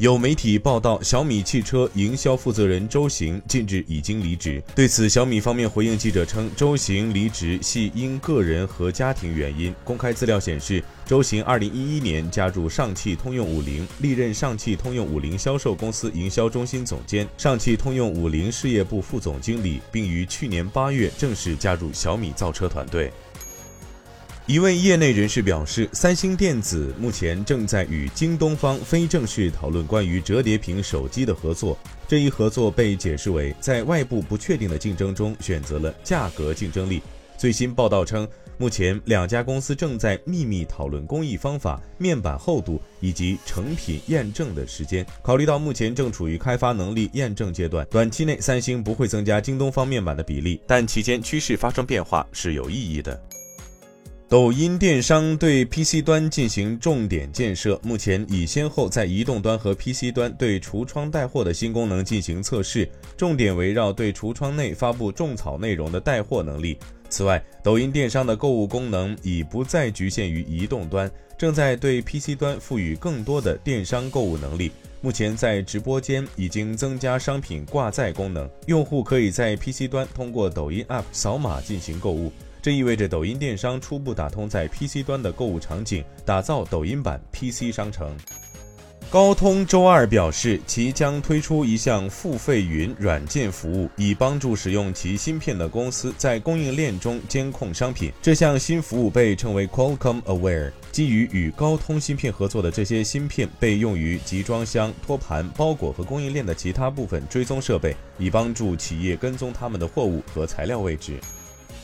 有媒体报道，小米汽车营销负责人周行近日已经离职。对此，小米方面回应记者称，周行离职系因个人和家庭原因。公开资料显示，周行2011年加入上汽通用五菱，历任上汽通用五菱销售公司营销中心总监、上汽通用五菱事业部副总经理，并于去年八月正式加入小米造车团队。一位业内人士表示，三星电子目前正在与京东方非正式讨论关于折叠屏手机的合作。这一合作被解释为在外部不确定的竞争中选择了价格竞争力。最新报道称，目前两家公司正在秘密讨论工艺方法、面板厚度以及成品验证的时间。考虑到目前正处于开发能力验证阶段，短期内三星不会增加京东方面板的比例，但期间趋势发生变化是有意义的。抖音电商对 PC 端进行重点建设，目前已先后在移动端和 PC 端对橱窗带货的新功能进行测试，重点围绕对橱窗内发布种草内容的带货能力。此外，抖音电商的购物功能已不再局限于移动端，正在对 PC 端赋予更多的电商购物能力。目前在直播间已经增加商品挂载功能，用户可以在 PC 端通过抖音 App 扫码进行购物。这意味着抖音电商初步打通在 PC 端的购物场景，打造抖音版 PC 商城。高通周二表示，其将推出一项付费云软件服务，以帮助使用其芯片的公司在供应链中监控商品。这项新服务被称为 Qualcomm Aware。基于与高通芯片合作的这些芯片被用于集装箱、托盘、包裹和供应链的其他部分追踪设备，以帮助企业跟踪他们的货物和材料位置。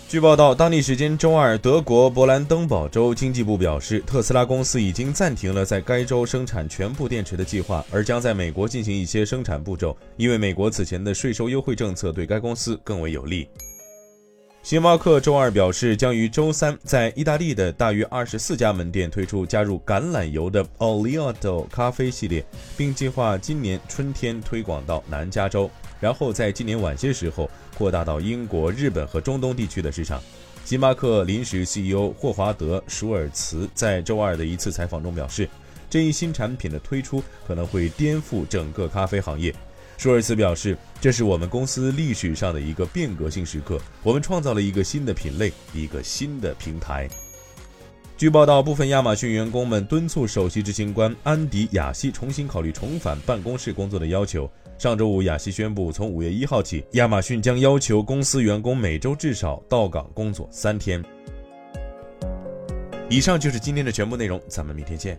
据报道，当地时间周二，德国勃兰登堡州经济部表示，特斯拉公司已经暂停了在该州生产全部电池的计划，而将在美国进行一些生产步骤，因为美国此前的税收优惠政策对该公司更为有利。星巴克周二表示，将于周三在意大利的大约二十四家门店推出加入橄榄油的 Oleato 咖啡系列，并计划今年春天推广到南加州。然后在今年晚些时候扩大到英国、日本和中东地区的市场。星巴克临时 CEO 霍华德·舒尔茨在周二的一次采访中表示，这一新产品的推出可能会颠覆整个咖啡行业。舒尔茨表示，这是我们公司历史上的一个变革性时刻，我们创造了一个新的品类，一个新的平台。据报道，部分亚马逊员工们敦促首席执行官安迪·雅西重新考虑重返办公室工作的要求。上周五，雅西宣布，从五月一号起，亚马逊将要求公司员工每周至少到岗工作三天。以上就是今天的全部内容，咱们明天见。